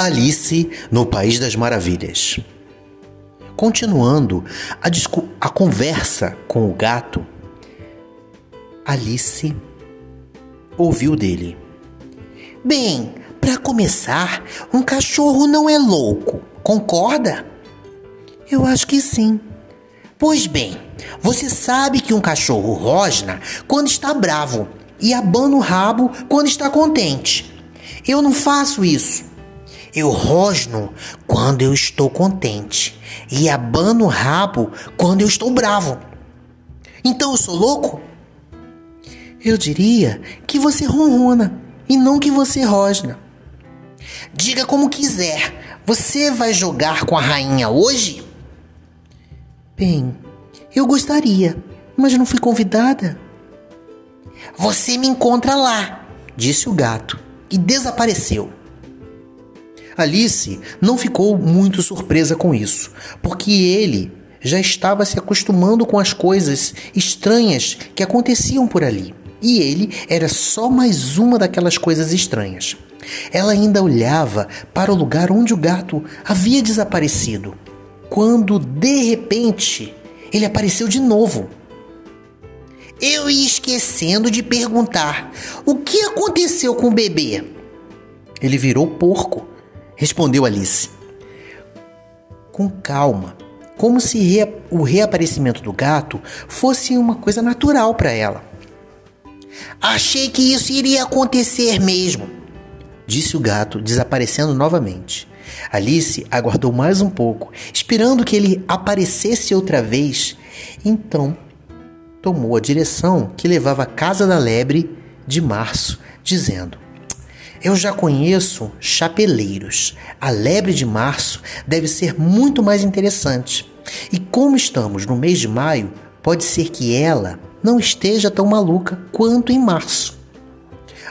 Alice no País das Maravilhas. Continuando a, a conversa com o gato, Alice ouviu dele. Bem, para começar, um cachorro não é louco, concorda? Eu acho que sim. Pois bem, você sabe que um cachorro rosna quando está bravo e abana o rabo quando está contente. Eu não faço isso. Eu rosno quando eu estou contente e abano o rabo quando eu estou bravo. Então eu sou louco? Eu diria que você ronrona e não que você rosna. Diga como quiser. Você vai jogar com a rainha hoje? Bem, eu gostaria, mas não fui convidada. Você me encontra lá, disse o gato e desapareceu. Alice não ficou muito surpresa com isso, porque ele já estava se acostumando com as coisas estranhas que aconteciam por ali. E ele era só mais uma daquelas coisas estranhas. Ela ainda olhava para o lugar onde o gato havia desaparecido quando de repente ele apareceu de novo. Eu ia esquecendo de perguntar: o que aconteceu com o bebê? Ele virou porco, respondeu Alice. Com calma, como se rea o reaparecimento do gato fosse uma coisa natural para ela. Achei que isso iria acontecer mesmo, disse o gato, desaparecendo novamente. Alice aguardou mais um pouco, esperando que ele aparecesse outra vez. Então, tomou a direção que levava à casa da lebre de março, dizendo: Eu já conheço chapeleiros. A lebre de março deve ser muito mais interessante. E como estamos no mês de maio, pode ser que ela não esteja tão maluca quanto em março.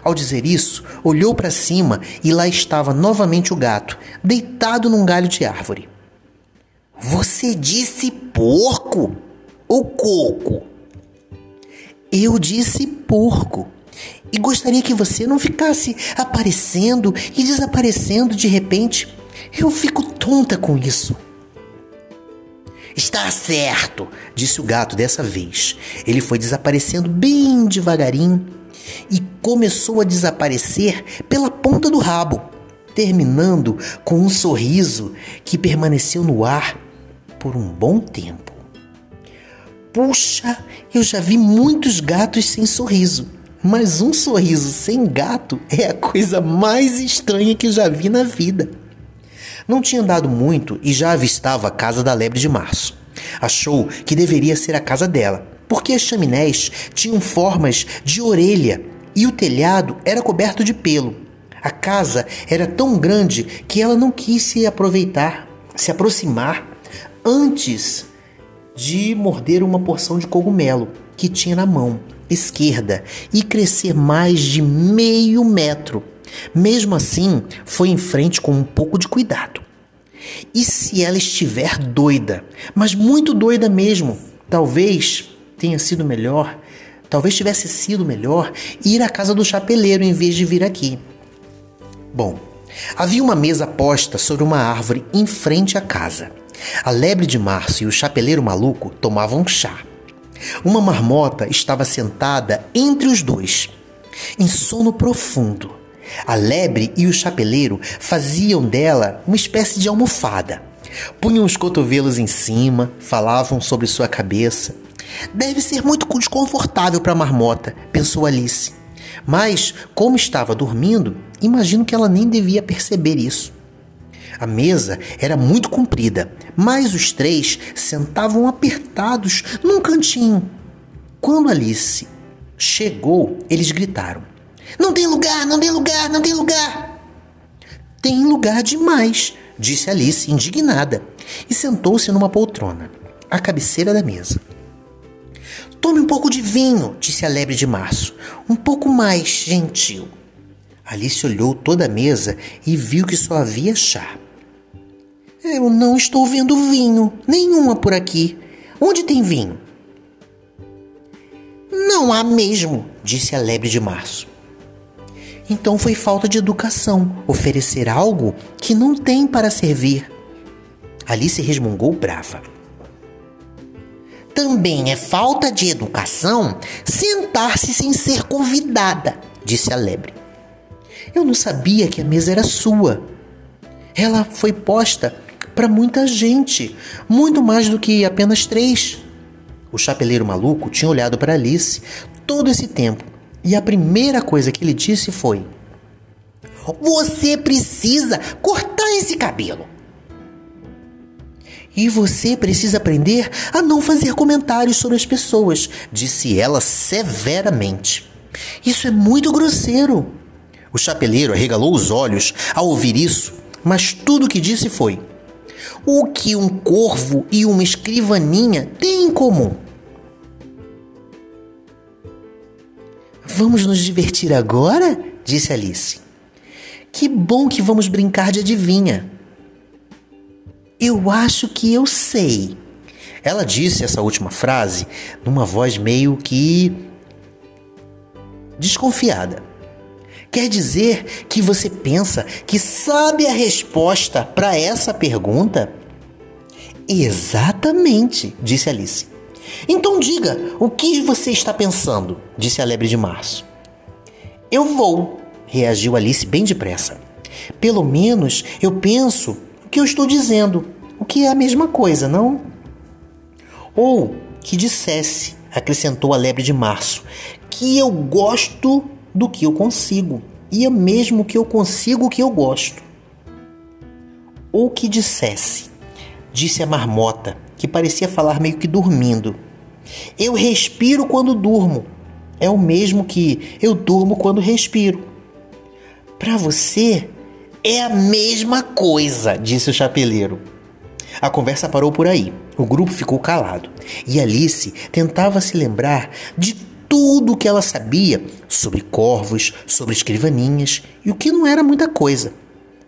Ao dizer isso, olhou para cima e lá estava novamente o gato, deitado num galho de árvore. Você disse porco ou coco? Eu disse porco. E gostaria que você não ficasse aparecendo e desaparecendo de repente. Eu fico tonta com isso. Está certo, disse o gato dessa vez. Ele foi desaparecendo bem devagarinho e começou a desaparecer pela ponta do rabo, terminando com um sorriso que permaneceu no ar por um bom tempo. Puxa, eu já vi muitos gatos sem sorriso, mas um sorriso sem gato é a coisa mais estranha que já vi na vida. Não tinha andado muito e já avistava a casa da lebre de março. Achou que deveria ser a casa dela, porque as chaminés tinham formas de orelha e o telhado era coberto de pelo. A casa era tão grande que ela não quis se aproveitar, se aproximar antes de morder uma porção de cogumelo que tinha na mão esquerda e crescer mais de meio metro. Mesmo assim, foi em frente com um pouco de cuidado. E se ela estiver doida, mas muito doida mesmo, talvez tenha sido melhor, talvez tivesse sido melhor ir à casa do chapeleiro em vez de vir aqui. Bom, havia uma mesa posta sobre uma árvore em frente à casa. A lebre de março e o chapeleiro maluco tomavam chá. Uma marmota estava sentada entre os dois, em sono profundo. A lebre e o chapeleiro faziam dela uma espécie de almofada. Punham os cotovelos em cima, falavam sobre sua cabeça, Deve ser muito desconfortável para a marmota, pensou Alice. Mas, como estava dormindo, imagino que ela nem devia perceber isso. A mesa era muito comprida, mas os três sentavam apertados num cantinho. Quando Alice chegou, eles gritaram: Não tem lugar, não tem lugar, não tem lugar! Tem lugar demais, disse Alice, indignada, e sentou-se numa poltrona, à cabeceira da mesa. Tome um pouco de vinho, disse a lebre de março, um pouco mais gentil. Alice olhou toda a mesa e viu que só havia chá. Eu não estou vendo vinho, nenhuma por aqui. Onde tem vinho? Não há mesmo, disse a lebre de março. Então foi falta de educação oferecer algo que não tem para servir. Alice resmungou brava. Também é falta de educação sentar-se sem ser convidada, disse a lebre. Eu não sabia que a mesa era sua. Ela foi posta para muita gente, muito mais do que apenas três. O chapeleiro maluco tinha olhado para Alice todo esse tempo e a primeira coisa que ele disse foi: Você precisa cortar esse cabelo. E você precisa aprender a não fazer comentários sobre as pessoas, disse ela severamente. Isso é muito grosseiro. O chapeleiro arregalou os olhos ao ouvir isso, mas tudo o que disse foi: O que um corvo e uma escrivaninha têm em comum? Vamos nos divertir agora? disse Alice. Que bom que vamos brincar de adivinha. Eu acho que eu sei. Ela disse essa última frase numa voz meio que desconfiada. Quer dizer que você pensa que sabe a resposta para essa pergunta? Exatamente, disse Alice. Então diga, o que você está pensando? disse a lebre de março. Eu vou, reagiu Alice bem depressa. Pelo menos eu penso o que eu estou dizendo, o que é a mesma coisa, não? Ou que dissesse, acrescentou a lebre de março, que eu gosto do que eu consigo, e é mesmo que eu consigo o que eu gosto. Ou que dissesse, disse a marmota, que parecia falar meio que dormindo. Eu respiro quando durmo. É o mesmo que eu durmo quando respiro. Para você é a mesma coisa, disse o chapeleiro. A conversa parou por aí. O grupo ficou calado e Alice tentava se lembrar de tudo o que ela sabia sobre corvos, sobre escrivaninhas e o que não era muita coisa.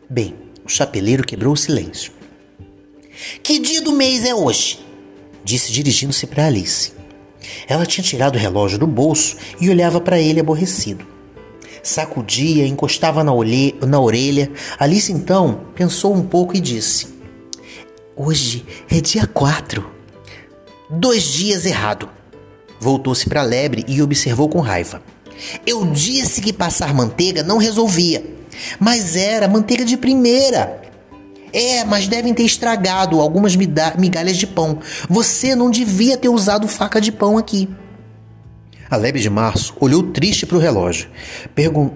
Bem, o chapeleiro quebrou o silêncio. Que dia do mês é hoje? Disse dirigindo-se para Alice. Ela tinha tirado o relógio do bolso e olhava para ele aborrecido. Sacudia, encostava na, olhe... na orelha. Alice então pensou um pouco e disse: Hoje é dia 4. Dois dias errado. Voltou-se para a lebre e observou com raiva. Eu disse que passar manteiga não resolvia, mas era manteiga de primeira. É, mas devem ter estragado algumas migalhas de pão. Você não devia ter usado faca de pão aqui. A lebre de março olhou triste para o relógio,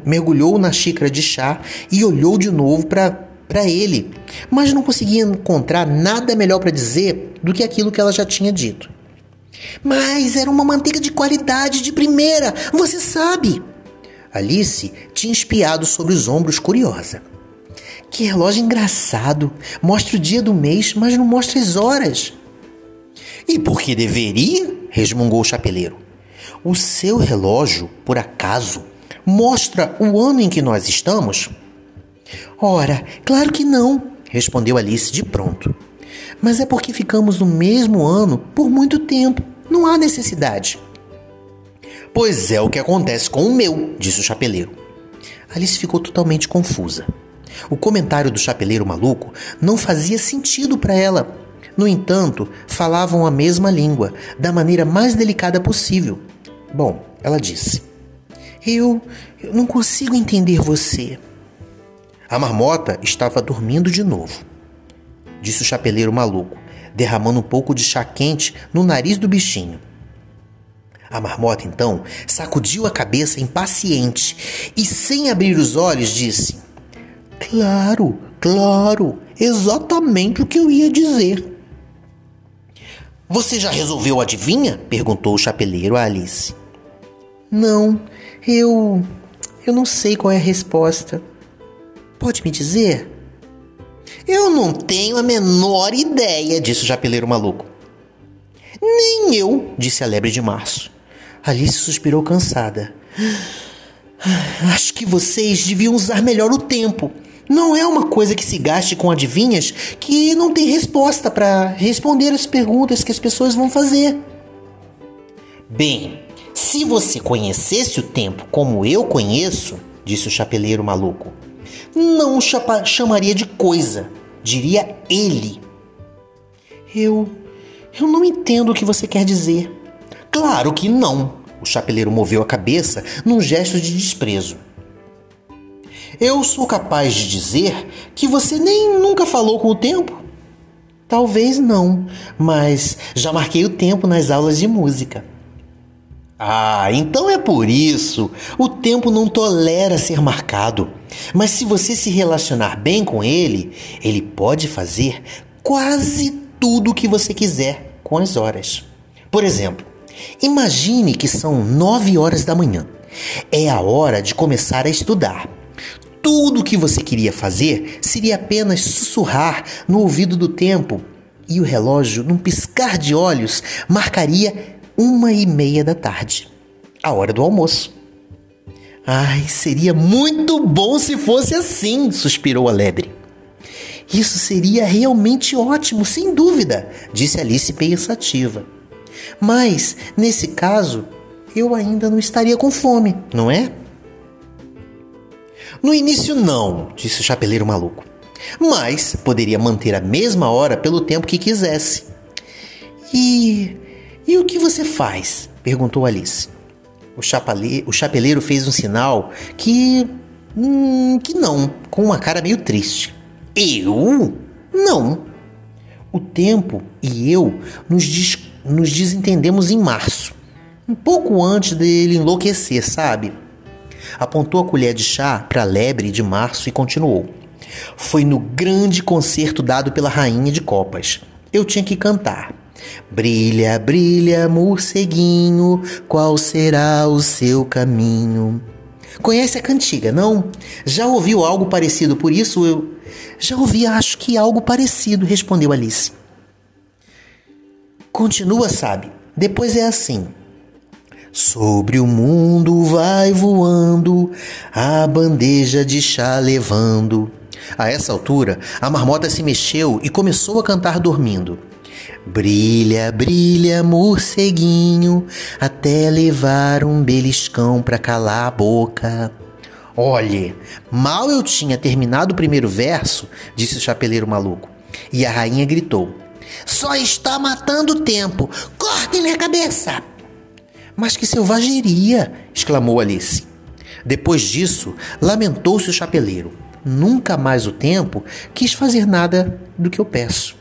mergulhou na xícara de chá e olhou de novo para ele, mas não conseguia encontrar nada melhor para dizer do que aquilo que ela já tinha dito. Mas era uma manteiga de qualidade de primeira, você sabe. Alice tinha espiado sobre os ombros curiosa. Que relógio engraçado! Mostra o dia do mês, mas não mostra as horas. E por que deveria? resmungou o chapeleiro. O seu relógio, por acaso, mostra o ano em que nós estamos? Ora, claro que não, respondeu Alice de pronto. Mas é porque ficamos no mesmo ano por muito tempo. Não há necessidade. Pois é o que acontece com o meu, disse o chapeleiro. Alice ficou totalmente confusa. O comentário do chapeleiro maluco não fazia sentido para ela. No entanto, falavam a mesma língua, da maneira mais delicada possível. Bom, ela disse: Eu, eu não consigo entender você. A marmota estava dormindo de novo, disse o chapeleiro maluco, derramando um pouco de chá quente no nariz do bichinho. A marmota então sacudiu a cabeça impaciente e, sem abrir os olhos, disse: Claro, claro, exatamente o que eu ia dizer. Você já resolveu adivinha? perguntou o chapeleiro a Alice. Não, eu. Eu não sei qual é a resposta. Pode me dizer? Eu não tenho a menor ideia, disse o chapeleiro maluco. Nem eu, disse a lebre de março. Alice suspirou cansada. Acho que vocês deviam usar melhor o tempo. Não é uma coisa que se gaste com adivinhas que não tem resposta para responder as perguntas que as pessoas vão fazer. Bem, se você conhecesse o tempo como eu conheço, disse o chapeleiro maluco. Não chamaria de coisa, diria ele. Eu. Eu não entendo o que você quer dizer. Claro que não. O chapeleiro moveu a cabeça num gesto de desprezo. Eu sou capaz de dizer que você nem nunca falou com o tempo. Talvez não, mas já marquei o tempo nas aulas de música. Ah, então é por isso. O tempo não tolera ser marcado. Mas se você se relacionar bem com ele, ele pode fazer quase tudo o que você quiser com as horas. Por exemplo, imagine que são nove horas da manhã. É a hora de começar a estudar. Tudo o que você queria fazer seria apenas sussurrar no ouvido do tempo e o relógio, num piscar de olhos, marcaria uma e meia da tarde, a hora do almoço. Ai, seria muito bom se fosse assim, suspirou a lebre. Isso seria realmente ótimo, sem dúvida, disse Alice pensativa. Mas, nesse caso, eu ainda não estaria com fome, não é? No início, não, disse o chapeleiro maluco. Mas poderia manter a mesma hora pelo tempo que quisesse. E e o que você faz? perguntou Alice. O, chapale... o chapeleiro fez um sinal que. Hum, que não, com uma cara meio triste. Eu? Não. O tempo e eu nos, des... nos desentendemos em março, um pouco antes dele enlouquecer, sabe? Apontou a colher de chá para a lebre de março e continuou. Foi no grande concerto dado pela rainha de copas. Eu tinha que cantar. Brilha, brilha, morceguinho, qual será o seu caminho? Conhece a cantiga, não? Já ouviu algo parecido por isso? Eu já ouvi, acho que algo parecido, respondeu Alice. Continua, sabe? Depois é assim. Sobre o mundo vai voando, a bandeja de chá levando. A essa altura, a marmota se mexeu e começou a cantar dormindo. Brilha, brilha, morceguinho, até levar um beliscão pra calar a boca. Olhe, mal eu tinha terminado o primeiro verso, disse o chapeleiro maluco, e a rainha gritou: Só está matando o tempo! Cortem-lhe a cabeça! Mas que selvageria! exclamou Alice. Depois disso, lamentou-se o chapeleiro. Nunca mais o tempo quis fazer nada do que eu peço.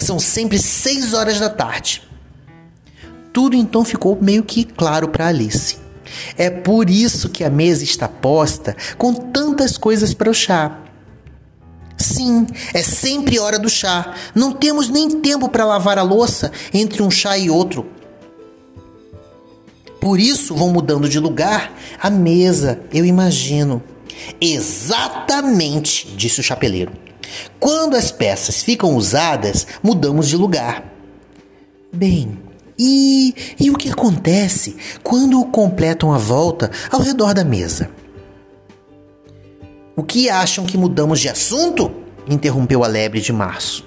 São sempre seis horas da tarde. Tudo então ficou meio que claro para Alice. É por isso que a mesa está posta com tantas coisas para o chá. Sim, é sempre hora do chá. Não temos nem tempo para lavar a louça entre um chá e outro. Por isso vão mudando de lugar a mesa, eu imagino. Exatamente, disse o chapeleiro. Quando as peças ficam usadas, mudamos de lugar. Bem, e, e o que acontece quando completam a volta ao redor da mesa? O que acham que mudamos de assunto? interrompeu a lebre de março.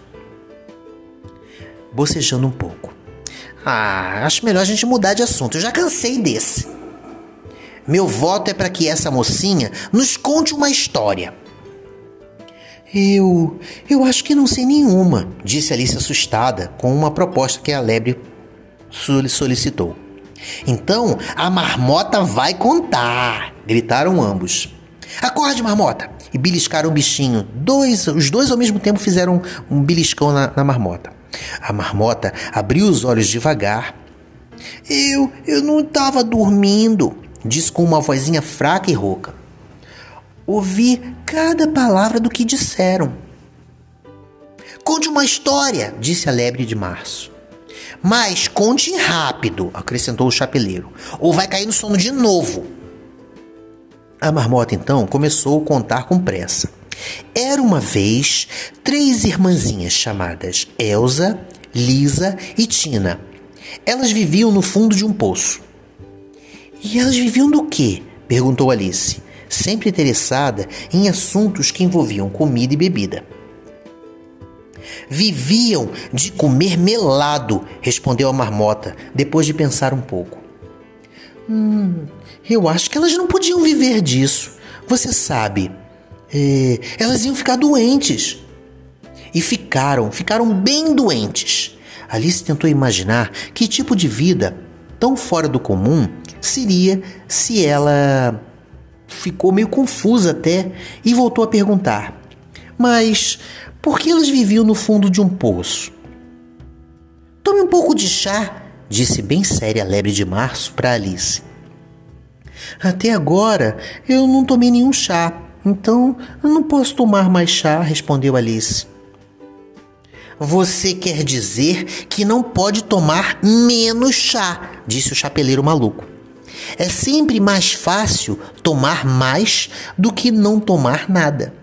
Bocejando um pouco. Ah, acho melhor a gente mudar de assunto. Eu já cansei desse. Meu voto é para que essa mocinha nos conte uma história. Eu. Eu acho que não sei nenhuma, disse Alice assustada com uma proposta que a lebre solicitou. Então a marmota vai contar! gritaram ambos. Acorde, marmota! E beliscaram o bichinho. Dois, os dois ao mesmo tempo fizeram um beliscão na, na marmota. A marmota abriu os olhos devagar. Eu. eu não estava dormindo, disse com uma vozinha fraca e rouca. Ouvi cada palavra do que disseram. Conte uma história, disse a lebre de março. Mas conte rápido, acrescentou o chapeleiro, ou vai cair no sono de novo. A marmota então começou a contar com pressa. Era uma vez três irmãzinhas chamadas Elsa, Lisa e Tina. Elas viviam no fundo de um poço. E elas viviam do quê? perguntou Alice sempre interessada em assuntos que envolviam comida e bebida. Viviam de comer melado, respondeu a marmota, depois de pensar um pouco. Hum, eu acho que elas não podiam viver disso. Você sabe, é, elas iam ficar doentes. E ficaram, ficaram bem doentes. Alice tentou imaginar que tipo de vida tão fora do comum seria se ela ficou meio confusa até e voltou a perguntar: Mas por que elas viviam no fundo de um poço? Tome um pouco de chá, disse bem séria a lebre de março para Alice. Até agora eu não tomei nenhum chá, então eu não posso tomar mais chá, respondeu Alice. Você quer dizer que não pode tomar menos chá, disse o chapeleiro maluco. É sempre mais fácil tomar mais do que não tomar nada.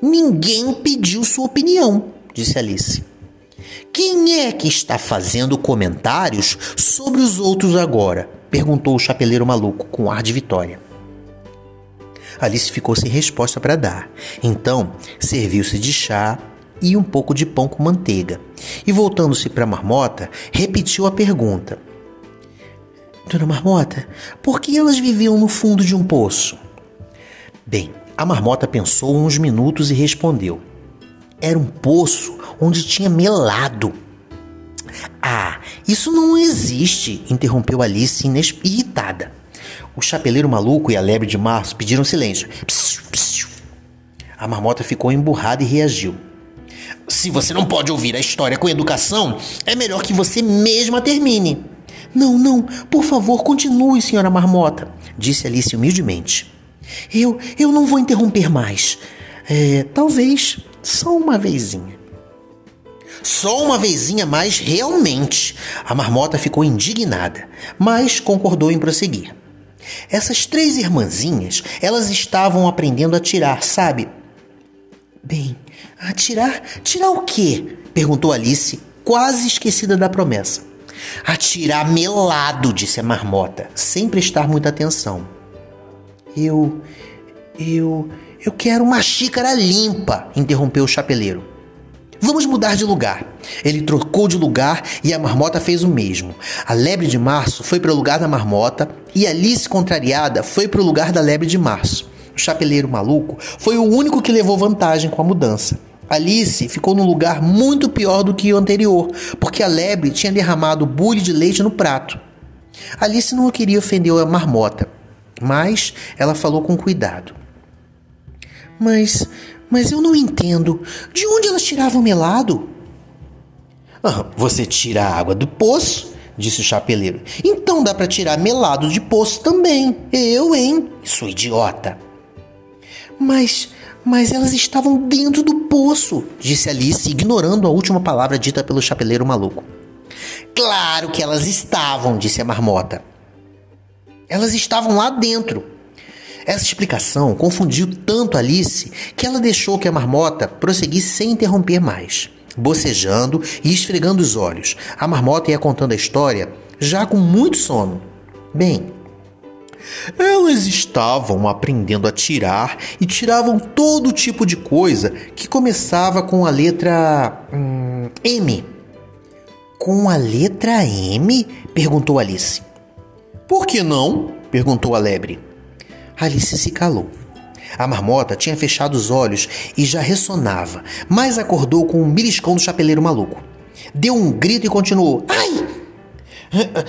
Ninguém pediu sua opinião, disse Alice. Quem é que está fazendo comentários sobre os outros agora? perguntou o chapeleiro maluco com ar de vitória. Alice ficou sem resposta para dar. Então, serviu-se de chá e um pouco de pão com manteiga. E voltando-se para a marmota, repetiu a pergunta: Dona Marmota, por que elas viviam no fundo de um poço? Bem, a marmota pensou uns minutos e respondeu: Era um poço onde tinha melado. Ah, isso não existe, interrompeu Alice irritada. O chapeleiro maluco e a lebre de março pediram silêncio. A marmota ficou emburrada e reagiu. Se você não pode ouvir a história com educação, é melhor que você mesma termine. Não, não, por favor, continue, senhora Marmota, disse Alice humildemente. Eu, eu não vou interromper mais. É, talvez só uma vezinha. Só uma vezinha mais, realmente. A marmota ficou indignada, mas concordou em prosseguir. Essas três irmãzinhas, elas estavam aprendendo a tirar, sabe? Bem, atirar? Tirar o quê? perguntou Alice, quase esquecida da promessa. Atirar melado, disse a marmota, sem prestar muita atenção. Eu. Eu. Eu quero uma xícara limpa, interrompeu o chapeleiro. Vamos mudar de lugar. Ele trocou de lugar e a marmota fez o mesmo. A lebre de março foi para o lugar da marmota e Alice, contrariada, foi para o lugar da lebre de março. O chapeleiro maluco foi o único que levou vantagem com a mudança. Alice ficou num lugar muito pior do que o anterior, porque a lebre tinha derramado bule de leite no prato. Alice não queria ofender a marmota, mas ela falou com cuidado. Mas, mas eu não entendo. De onde elas tiravam melado? Ah, você tira a água do poço, disse o chapeleiro. Então dá para tirar melado de poço também. Eu, hein? Sou idiota. Mas mas elas estavam dentro do poço, disse Alice, ignorando a última palavra dita pelo chapeleiro maluco. Claro que elas estavam, disse a marmota. Elas estavam lá dentro. Essa explicação confundiu tanto Alice que ela deixou que a marmota prosseguisse sem interromper mais. Bocejando e esfregando os olhos, a marmota ia contando a história já com muito sono. Bem, elas estavam aprendendo a tirar e tiravam todo tipo de coisa que começava com a letra hum, M. Com a letra M? perguntou Alice. Por que não? perguntou a lebre. Alice se calou. A marmota tinha fechado os olhos e já ressonava, mas acordou com um beliscão do chapeleiro maluco. Deu um grito e continuou: Ai!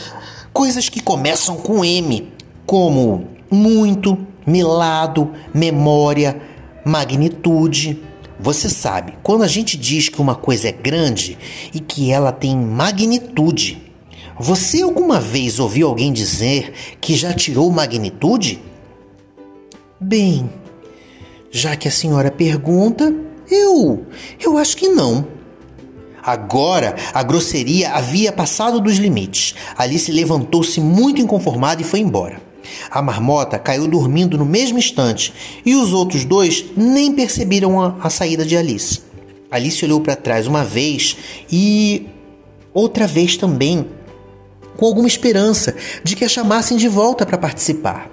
Coisas que começam com M como muito, melado, memória, magnitude. Você sabe, quando a gente diz que uma coisa é grande e que ela tem magnitude, você alguma vez ouviu alguém dizer que já tirou magnitude? Bem, já que a senhora pergunta, eu. eu acho que não. Agora a grosseria havia passado dos limites. Alice levantou-se muito inconformada e foi embora. A marmota caiu dormindo no mesmo instante e os outros dois nem perceberam a, a saída de Alice. Alice olhou para trás uma vez e outra vez também, com alguma esperança de que a chamassem de volta para participar.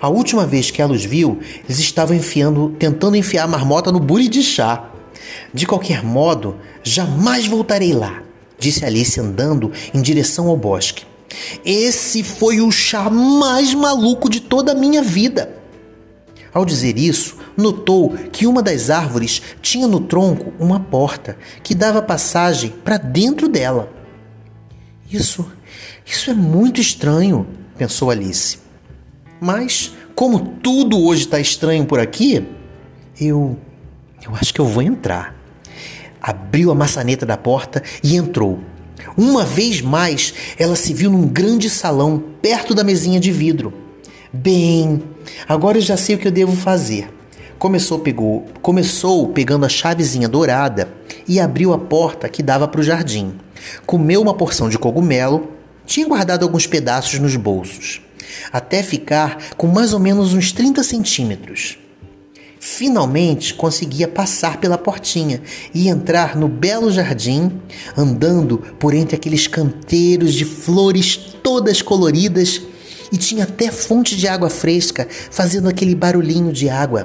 A última vez que ela os viu, eles estavam enfiando, tentando enfiar a marmota no bule de chá. De qualquer modo, jamais voltarei lá, disse Alice andando em direção ao bosque. Esse foi o chá mais maluco de toda a minha vida. Ao dizer isso, notou que uma das árvores tinha no tronco uma porta que dava passagem para dentro dela. Isso, isso é muito estranho, pensou Alice. Mas, como tudo hoje está estranho por aqui, eu. Eu acho que eu vou entrar. Abriu a maçaneta da porta e entrou. Uma vez mais, ela se viu num grande salão perto da mesinha de vidro. Bem, agora eu já sei o que eu devo fazer. Começou, pegou, começou pegando a chavezinha dourada e abriu a porta que dava para o jardim. Comeu uma porção de cogumelo, tinha guardado alguns pedaços nos bolsos, até ficar com mais ou menos uns 30 centímetros. Finalmente conseguia passar pela portinha e entrar no belo jardim, andando por entre aqueles canteiros de flores todas coloridas e tinha até fonte de água fresca fazendo aquele barulhinho de água.